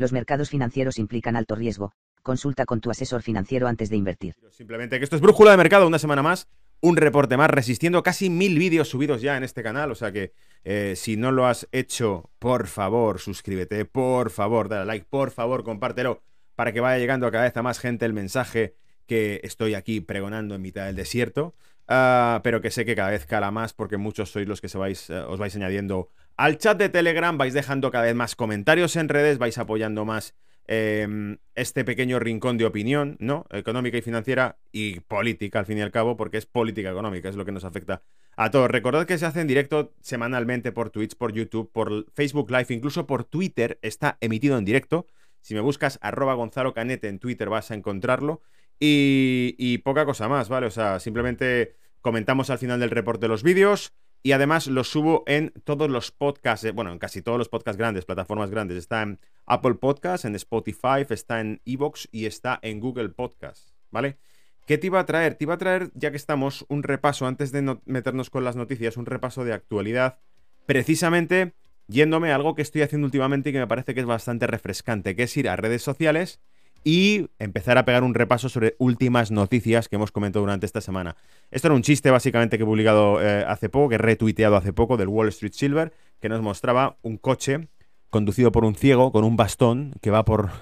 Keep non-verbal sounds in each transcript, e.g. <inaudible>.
Los mercados financieros implican alto riesgo. Consulta con tu asesor financiero antes de invertir. Simplemente que esto es Brújula de Mercado, una semana más, un reporte más, resistiendo casi mil vídeos subidos ya en este canal. O sea que eh, si no lo has hecho, por favor, suscríbete, por favor, dale like, por favor, compártelo para que vaya llegando a cada vez a más gente el mensaje que estoy aquí pregonando en mitad del desierto. Ah, pero que sé que cada vez cala más porque muchos sois los que se eh, os vais añadiendo al chat de Telegram, vais dejando cada vez más comentarios en redes, vais apoyando más em, este pequeño rincón de opinión, ¿no? Económica y financiera y política, al fin y al cabo, porque es política económica, es lo que nos afecta a todos. Recordad que se hace en directo semanalmente por Twitch, por YouTube, por Facebook Live, incluso por Twitter, está emitido en directo. Si me buscas arroba Gonzalo Canete en Twitter vas a encontrarlo. Y, poca cosa más, ¿vale? O sea, simplemente comentamos al final del reporte los vídeos y además los subo en todos los podcasts, eh, bueno, en casi todos los podcasts grandes, plataformas grandes. Está en Apple Podcasts, en Spotify, está en Evox y está en Google Podcasts, ¿vale? ¿Qué te iba a traer? Te iba a traer, ya que estamos, un repaso, antes de meternos con las noticias, un repaso de actualidad, precisamente yéndome a algo que estoy haciendo últimamente y que me parece que es bastante refrescante, que es ir a redes sociales y empezar a pegar un repaso sobre últimas noticias que hemos comentado durante esta semana. Esto era un chiste básicamente que he publicado eh, hace poco, que he retuiteado hace poco del Wall Street Silver, que nos mostraba un coche conducido por un ciego con un bastón que va por... <laughs>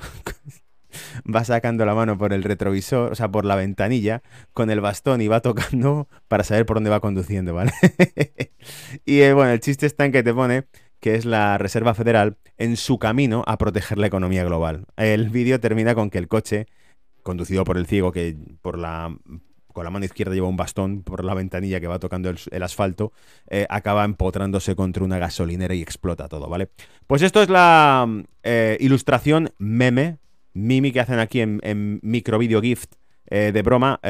va sacando la mano por el retrovisor, o sea, por la ventanilla, con el bastón y va tocando para saber por dónde va conduciendo, ¿vale? <laughs> y eh, bueno, el chiste está en que te pone que es la Reserva Federal, en su camino a proteger la economía global. El vídeo termina con que el coche, conducido por el ciego que por la con la mano izquierda lleva un bastón por la ventanilla que va tocando el, asfalto, eh, acaba empotrándose contra una gasolinera y explota todo, ¿vale? Pues esto es la eh, ilustración meme, mimi que hacen aquí en, en micro video gift eh, de broma.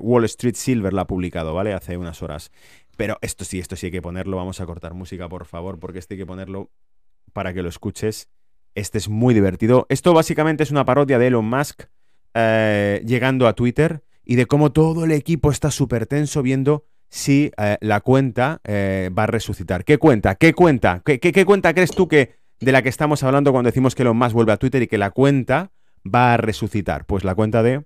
Wall Street Silver la ha publicado, ¿vale? Hace unas horas. Pero esto sí, esto sí hay que ponerlo. Vamos a cortar música, por favor, porque este hay que ponerlo para que lo escuches. Este es muy divertido. Esto básicamente es una parodia de Elon Musk eh, llegando a Twitter y de cómo todo el equipo está súper tenso viendo si eh, la cuenta eh, va a resucitar. ¿Qué cuenta? ¿Qué cuenta? ¿Qué, ¿Qué, cuenta crees tú que de la que estamos hablando cuando decimos que Elon Musk vuelve a Twitter y que la cuenta va a resucitar? Pues la cuenta de...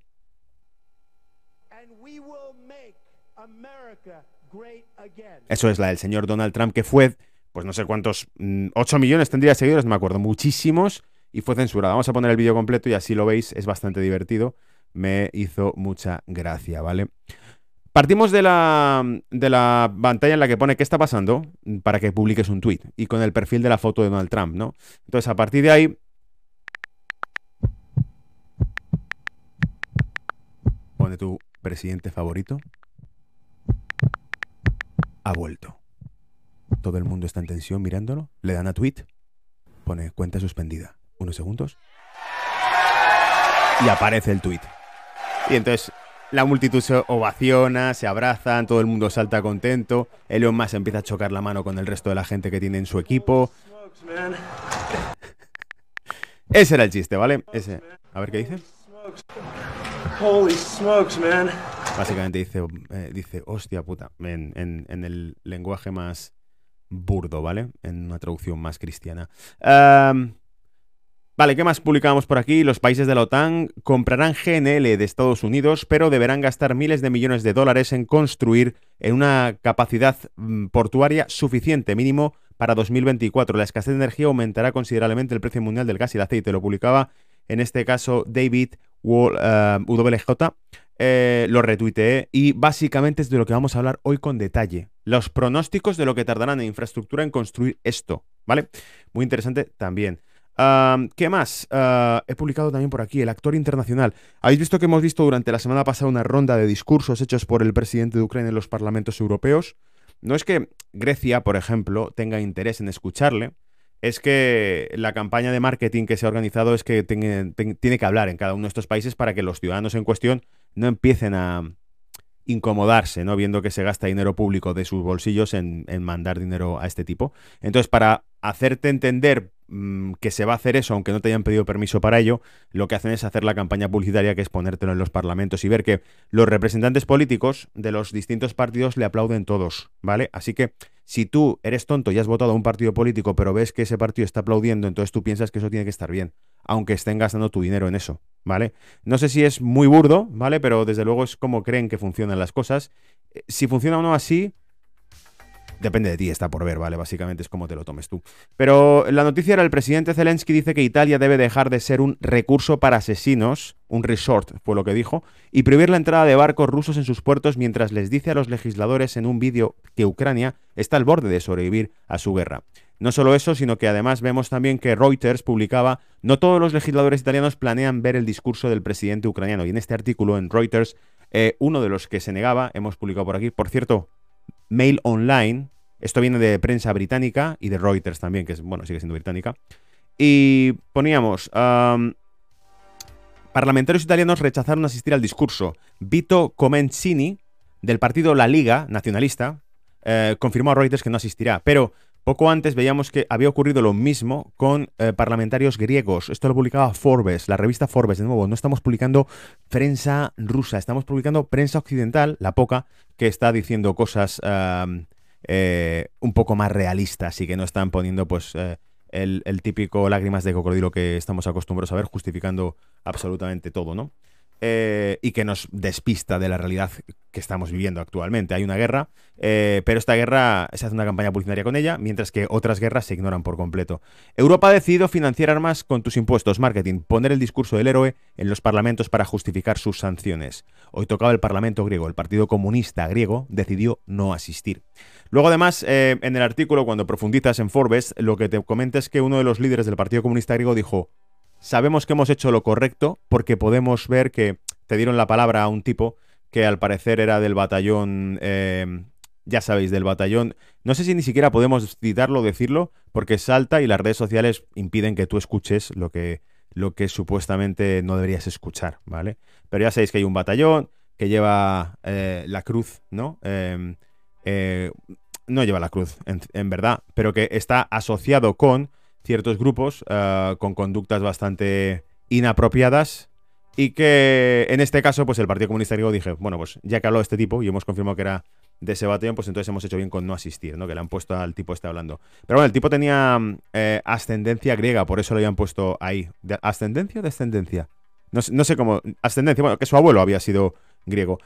Eso es la del señor Donald Trump, que fue, pues no sé cuántos, 8 mm, millones tendría seguidores, me acuerdo, muchísimos, y fue censurada. Vamos a poner el vídeo completo y así lo veis, es bastante divertido. Me hizo mucha gracia, ¿vale? Partimos de la, de la pantalla en la que pone qué está pasando para que publiques un tweet y con el perfil de la foto de Donald Trump, ¿no? Entonces, a partir de ahí, pone tu presidente favorito ha vuelto. Todo el mundo está en tensión mirándolo. Le dan a tweet. Pone cuenta suspendida. Unos segundos. Y aparece el tweet. Y entonces la multitud se ovaciona, se abrazan, todo el mundo salta contento. Elon Musk empieza a chocar la mano con el resto de la gente que tiene en su equipo. Ese era el chiste, ¿vale? Ese. A ver qué dice. Holy smokes, man. Básicamente dice, eh, dice hostia puta, en, el lenguaje más burdo, ¿vale? En una traducción más cristiana. vale, ¿qué más publicamos por aquí? Los países de la OTAN comprarán GNL de Estados Unidos, pero deberán gastar miles de millones de dólares en construir en una capacidad mm, portuaria suficiente, mínimo para 2024. La escasez de energía aumentará considerablemente el precio mundial del gas y el aceite. Lo publicaba en este caso David WJ. Eh, lo retuiteé y básicamente es de lo que vamos a hablar hoy con detalle. Los pronósticos de lo que tardarán en infraestructura en construir esto, ¿vale? Muy interesante también. ¿Qué más? Ah, he publicado también por aquí el actor internacional. Habéis visto que hemos visto durante la semana pasada una ronda de discursos hechos por el presidente de Ucrania en los parlamentos europeos. No es que Grecia, por ejemplo, tenga interés en escucharle, es que la campaña de marketing que se ha organizado es que tiene, que hablar en cada uno de estos países para que los ciudadanos en cuestión no empiecen a incomodarse, ¿no? Viendo que se gasta dinero público de sus bolsillos en, en mandar dinero a este tipo. Entonces, para hacerte entender Mm, que se va a hacer eso, aunque no te hayan pedido permiso para ello, lo que hacen es hacer la campaña publicitaria, que es ponértelo en los parlamentos y ver que los representantes políticos de los distintos partidos le aplauden todos, ¿vale? Así que si tú eres tonto y has votado a un partido político, pero ves que ese partido está aplaudiendo, entonces tú piensas que eso tiene que estar bien, aunque estén gastando tu dinero en eso, ¿vale? No sé si es muy burdo, ¿vale? Pero desde luego es como creen que funcionan las cosas. Eh, si funciona o no así, Depende de ti, está por ver, ¿vale? Básicamente es como te lo tomes tú. Pero la noticia era el presidente Zelensky dice que Italia debe dejar de ser un recurso para asesinos, un resort fue lo que dijo, y prohibir la entrada de barcos rusos en sus puertos mientras les dice a los legisladores en un vídeo que Ucrania está al borde de sobrevivir a su guerra. No solo eso, sino que además vemos también que Reuters publicaba, no todos los legisladores italianos planean ver el discurso del presidente ucraniano. Y en este artículo en Reuters, eh, uno de los que se negaba, hemos publicado por aquí, por cierto, Mail Online. Esto viene de prensa británica y de Reuters también, que es, bueno, sigue siendo británica. Y poníamos, parlamentarios italianos rechazaron asistir al discurso. Vito Comencini, del partido La Liga Nacionalista, eh, confirmó a Reuters que no asistirá. Pero poco antes veíamos que había ocurrido lo mismo con eh, parlamentarios griegos. Esto lo publicaba Forbes, la revista Forbes. De nuevo, no estamos publicando prensa rusa, estamos publicando prensa occidental, la poca, que está diciendo cosas eh, un poco más realistas y que no están poniendo pues eh, el, el, típico lágrimas de cocodrilo que estamos acostumbrados a ver justificando absolutamente todo, ¿no? Eh, y que nos despista de la realidad que estamos viviendo actualmente. Hay una guerra, eh, pero esta guerra se hace una campaña publicitaria con ella, mientras que otras guerras se ignoran por completo. Europa ha decidido financiar armas con tus impuestos, marketing, poner el discurso del héroe en los parlamentos para justificar sus sanciones. Hoy tocaba el Parlamento griego, el Partido Comunista griego decidió no asistir. Luego, además, eh, en el artículo, cuando profundizas en Forbes, lo que te comenta es que uno de los líderes del Partido Comunista griego dijo, sabemos que hemos hecho lo correcto porque podemos ver que te dieron la palabra a un tipo que al parecer era del batallón, eh, ya sabéis, del batallón, no sé si ni siquiera podemos citarlo, decirlo, porque salta y las redes sociales impiden que tú escuches lo que, lo que supuestamente no deberías escuchar, ¿vale? Pero ya sabéis que hay un batallón que lleva eh, la cruz, ¿no? Em, eh, no lleva la cruz, en verdad, pero que está asociado con ciertos grupos eh, con conductas bastante inapropiadas y que en este caso, pues el Partido Comunista Griego dije, bueno, pues ya que habló este tipo y hemos confirmado que era de ese batallón, pues entonces hemos hecho bien con no asistir, ¿no? Que le han puesto al tipo este hablando. Pero bueno, el tipo tenía eh, ascendencia griega, por eso lo habían puesto ahí. ¿Ascendencia o descendencia? No, no, sé cómo. Ascendencia, bueno, que su abuelo había sido griego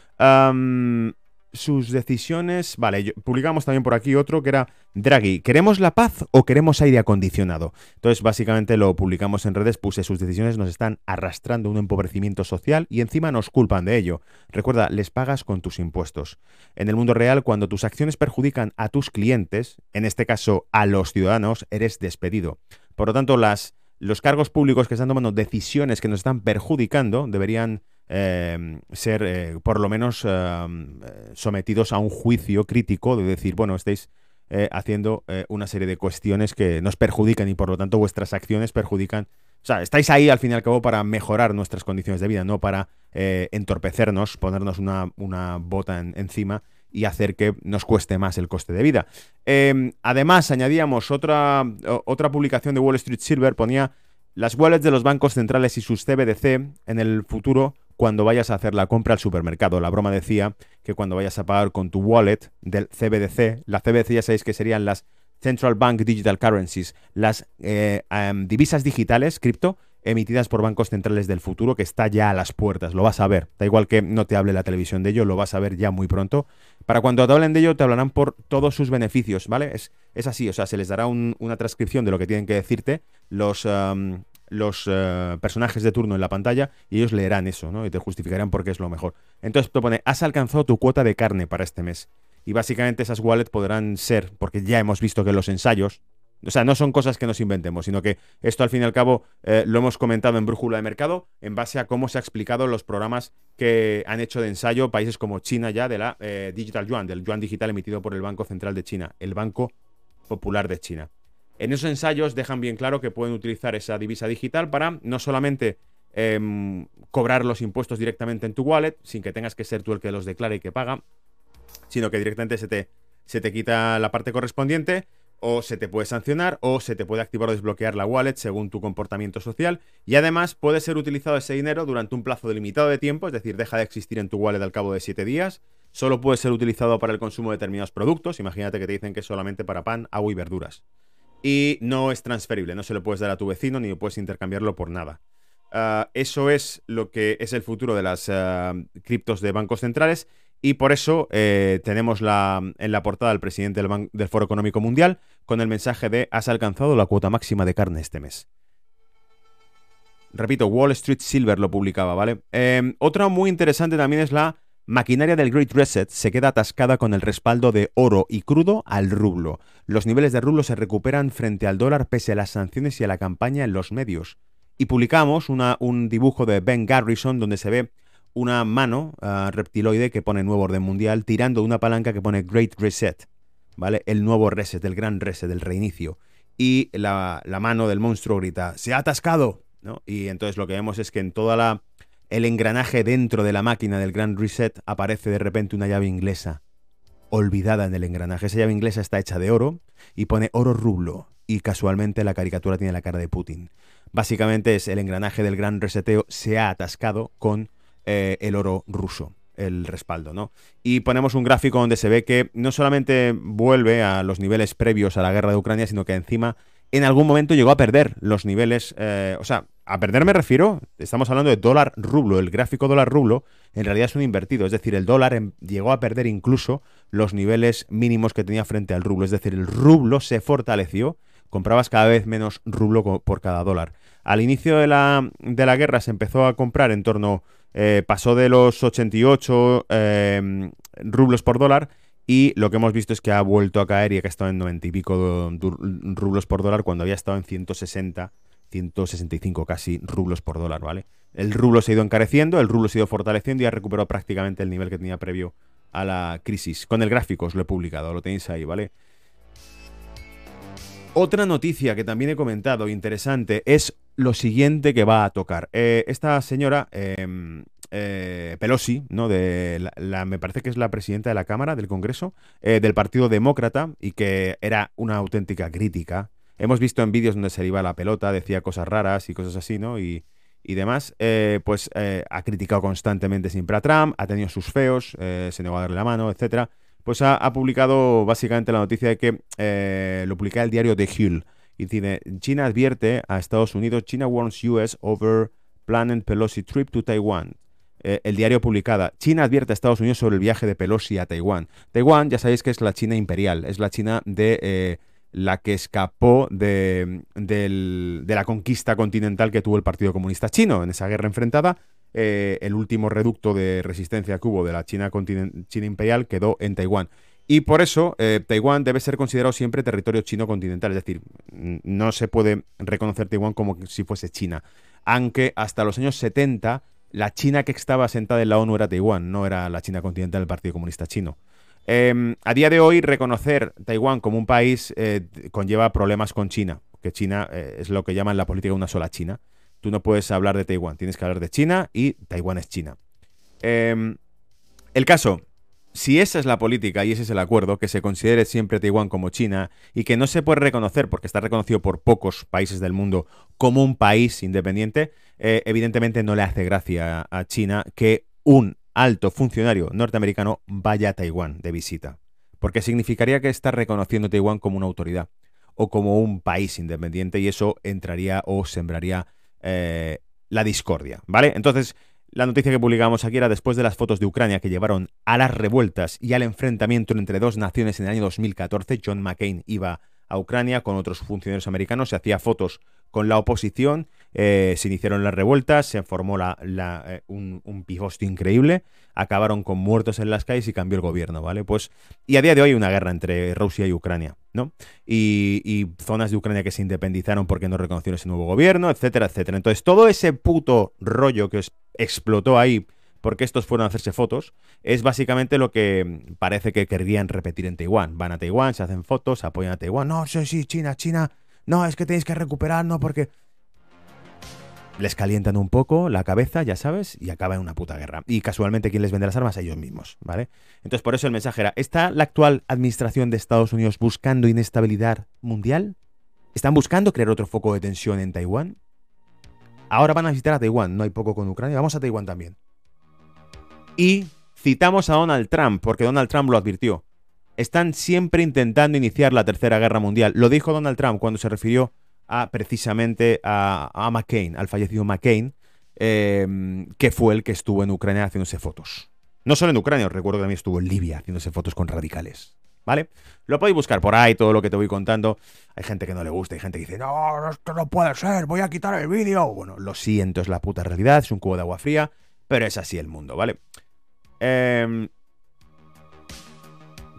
sus decisiones. Vale, publicamos también por aquí otro que era Draghi, ¿queremos la paz o queremos aire acondicionado? Entonces, básicamente lo publicamos en redes, puse sus decisiones nos están arrastrando un empobrecimiento social y encima nos culpan de ello. Recuerda, les pagas con tus impuestos. En el mundo real, cuando tus acciones perjudican a tus clientes, en este caso a los ciudadanos, eres despedido. Por lo tanto, las, los cargos públicos que están tomando decisiones que nos están perjudicando deberían Em, ser eh, por lo menos em, sometidos a un juicio crítico de decir, bueno, estáis eh, haciendo eh, una serie de cuestiones que nos perjudican y por lo tanto vuestras acciones perjudican. O sea, estáis ahí al fin y al cabo para mejorar nuestras condiciones de vida, no para entorpecernos, ponernos una, una bota encima y hacer que nos cueste más el coste de vida. Em, además, añadíamos otra, otra publicación de Wall Street Silver, ponía las wallets de los bancos centrales y sus CBDC en el futuro cuando vayas a hacer la compra al supermercado. La broma decía que cuando vayas a pagar con tu wallet del CBDC, la CBDC ya sabéis que serían las Central Bank Digital Currencies, las eh, divisas digitales, cripto, emitidas por bancos centrales del futuro, que está ya a las puertas, lo vas a ver. Da igual que no te hable la televisión de ello, lo vas a ver ya muy pronto. Para cuando te hablen de ello, te hablarán por todos sus beneficios, ¿vale? Es, es así, o sea, se les dará una transcripción de lo que tienen que decirte los, los eh, personajes de turno en la pantalla y ellos leerán eso, ¿no? Y te justificarán por qué es lo mejor. Entonces te pone, has alcanzado tu cuota de carne para este mes. Y básicamente esas wallets podrán ser, porque ya hemos visto que los ensayos, o sea, no son cosas que nos inventemos, sino que esto al fin y al cabo eh, lo hemos comentado en Brújula de Mercado en base a cómo se ha explicado los programas que han hecho de ensayo países como China ya de la eh, Digital Yuan, del Yuan digital emitido por el Banco Central de China, el Banco Popular de China. En esos ensayos dejan bien claro que pueden utilizar esa divisa digital para no solamente em, cobrar los impuestos directamente en tu wallet, sin que tengas que ser tú el que los declare y que paga, sino que directamente se te, se te quita la parte correspondiente o se te puede sancionar o se te puede activar o desbloquear la wallet según tu comportamiento social. Y además puede ser utilizado ese dinero durante un plazo delimitado de tiempo, es decir, deja de existir en tu wallet al cabo de 7 días, solo puede ser utilizado para el consumo de determinados productos, imagínate que te dicen que es solamente para pan, agua y verduras. Y no es transferible, no se lo puedes dar a tu vecino ni puedes intercambiarlo por nada. Ah, eso es lo que es el futuro de las ah, criptos de bancos centrales y por eso eh, tenemos la, en la portada al presidente del, Foro Económico Mundial con el mensaje de has alcanzado la cuota máxima de carne este mes. Repito, Wall Street Silver lo publicaba, ¿vale? Em, otra muy interesante también es la maquinaria del Great Reset se queda atascada con el respaldo de oro y crudo al rublo. Los niveles de rublo se recuperan frente al dólar pese a las sanciones y a la campaña en los medios. Y publicamos un dibujo de Ben Garrison donde se ve una mano ah, reptiloide que pone nuevo orden mundial tirando una palanca que pone Great Reset, ¿vale? El nuevo reset, el gran reset, el reinicio. Y la, mano del monstruo grita, ¡se ha atascado! ¿no? Y entonces lo que vemos es que en toda la el engranaje dentro de la máquina del Gran Reset aparece de repente una llave inglesa olvidada en el engranaje. Esa llave inglesa está hecha de oro y pone oro rublo y casualmente la caricatura tiene la cara de Putin. Básicamente es el engranaje del gran reseteo se ha atascado con eh, el oro ruso, el respaldo, ¿no? Y ponemos un gráfico donde se ve que no solamente vuelve a los niveles previos a la guerra de Ucrania, sino que encima en algún momento llegó a perder los niveles, eh, o sea, a perder me refiero, estamos hablando de dólar rublo, el gráfico dólar rublo en realidad es un invertido, es decir, el dólar em, llegó a perder incluso los niveles mínimos que tenía frente al rublo, es decir, el rublo se fortaleció, comprabas cada vez menos rublo por cada dólar. Al inicio de la, de la guerra se empezó a comprar en torno eh, pasó de los 88 eh, rublos por dólar y lo que hemos visto es que ha vuelto a caer y que ha estado en 90 y pico rublos por dólar cuando había estado en 160, 165 casi rublos por dólar, ¿vale? El rublo se ha ido encareciendo, el rublo se ha ido fortaleciendo y ha recuperado prácticamente el nivel que tenía previo a la crisis. Con el gráfico os lo he publicado, lo tenéis ahí, ¿vale? Otra noticia que también he comentado, interesante, es lo siguiente que va a tocar. Eh, esta señora, em, eh, Pelosi, ¿no? De la, me parece que es la presidenta de la Cámara, del Congreso, eh, del Partido Demócrata, y que era una auténtica crítica. Hemos visto en vídeos donde se le iba la pelota, decía cosas raras y cosas así, ¿no? Y, y demás, pues ha criticado constantemente siempre a Trump, ha tenido sus feos, se negó a darle la mano, etcétera pues ha, publicado básicamente la noticia de que eh, lo publica el diario The Hill. Y dice, China advierte a Estados Unidos, China warns US over planned Pelosi trip to Taiwan. Eh, el diario publicada, China advierte a Estados Unidos sobre el viaje de Pelosi a Taiwán. Taiwán, ya sabéis que es la China imperial, es la China de eh, la que escapó de, de la conquista continental que tuvo el Partido Comunista Chino en esa guerra enfrentada eh, el último reducto de resistencia que hubo de la China, China imperial quedó en Taiwán. Y por eso Taiwán debe ser considerado siempre territorio chino continental, es decir, no se puede reconocer Taiwán como si fuese China. Aunque hasta los años 70 la China que estaba sentada en la ONU era Taiwán, no era la China continental del Partido Comunista Chino. Em, a día de hoy, reconocer Taiwán como un país eh, conlleva problemas con China, que China es lo que llaman la política una sola China tú no puedes hablar de Taiwán, tienes que hablar de China y Taiwán es China. Em, el caso, si esa es la política y ese es el acuerdo, que se considere siempre Taiwán como China y que no se puede reconocer, porque está reconocido por pocos países del mundo, como un país independiente, eh, evidentemente no le hace gracia a China que un alto funcionario norteamericano vaya a Taiwán de visita, porque significaría que está reconociendo Taiwán como una autoridad o como un país independiente y eso entraría o sembraría eh, la discordia, ¿vale? Entonces, la noticia que publicamos aquí era después de las fotos de Ucrania que llevaron a las revueltas y al enfrentamiento entre dos naciones en el año 2014, John McCain iba a Ucrania con otros funcionarios americanos, se hacía fotos con la oposición, eh, se iniciaron las revueltas, se formó eh, un, un increíble, acabaron con muertos en las calles y cambió el gobierno, ¿vale? Pues, y a día de hoy hay una guerra entre Rusia y Ucrania, ¿no? Y, zonas de Ucrania que se independizaron porque no reconocieron ese nuevo gobierno, etcétera, etcétera. Entonces, todo ese puto rollo que explotó ahí porque estos fueron a hacerse fotos, es básicamente lo que parece que querrían repetir en Taiwán. Van a Taiwán, se hacen fotos, apoyan a Taiwán. No, sí, sí, China, China no, es que tenéis que recuperar, no, porque les calientan un poco la cabeza, ya sabes, y acaba en una puta guerra. Y casualmente, ¿quién les vende las armas? Ellos mismos, ¿vale? Entonces, por eso el mensaje era, ¿está la actual administración de Estados Unidos buscando inestabilidad mundial? ¿Están buscando crear otro foco de tensión en Taiwán? Ahora van a visitar a Taiwán, no hay poco con Ucrania, vamos a Taiwán también. Y citamos a Donald Trump, porque Donald Trump lo advirtió. Están siempre intentando iniciar la Tercera Guerra Mundial. Lo dijo Donald Trump cuando se refirió precisamente a, McCain, al fallecido McCain, em, que fue el que estuvo en Ucrania haciéndose fotos. No solo en Ucrania, os recuerdo que también estuvo en Libia haciéndose fotos con radicales. ¿Vale? Lo podéis buscar por ahí, todo lo que te voy contando. Hay gente que no le gusta, hay gente que dice, no, esto no puede ser, voy a quitar el vídeo. Bueno, lo siento, es la puta realidad, es un cubo de agua fría, pero es así el mundo, ¿vale? Eh,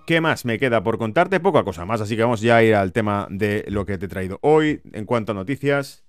¿Qué más me queda por contarte? Poca cosa más, así que vamos ya a ir al tema de lo que te he traído hoy en cuanto a noticias.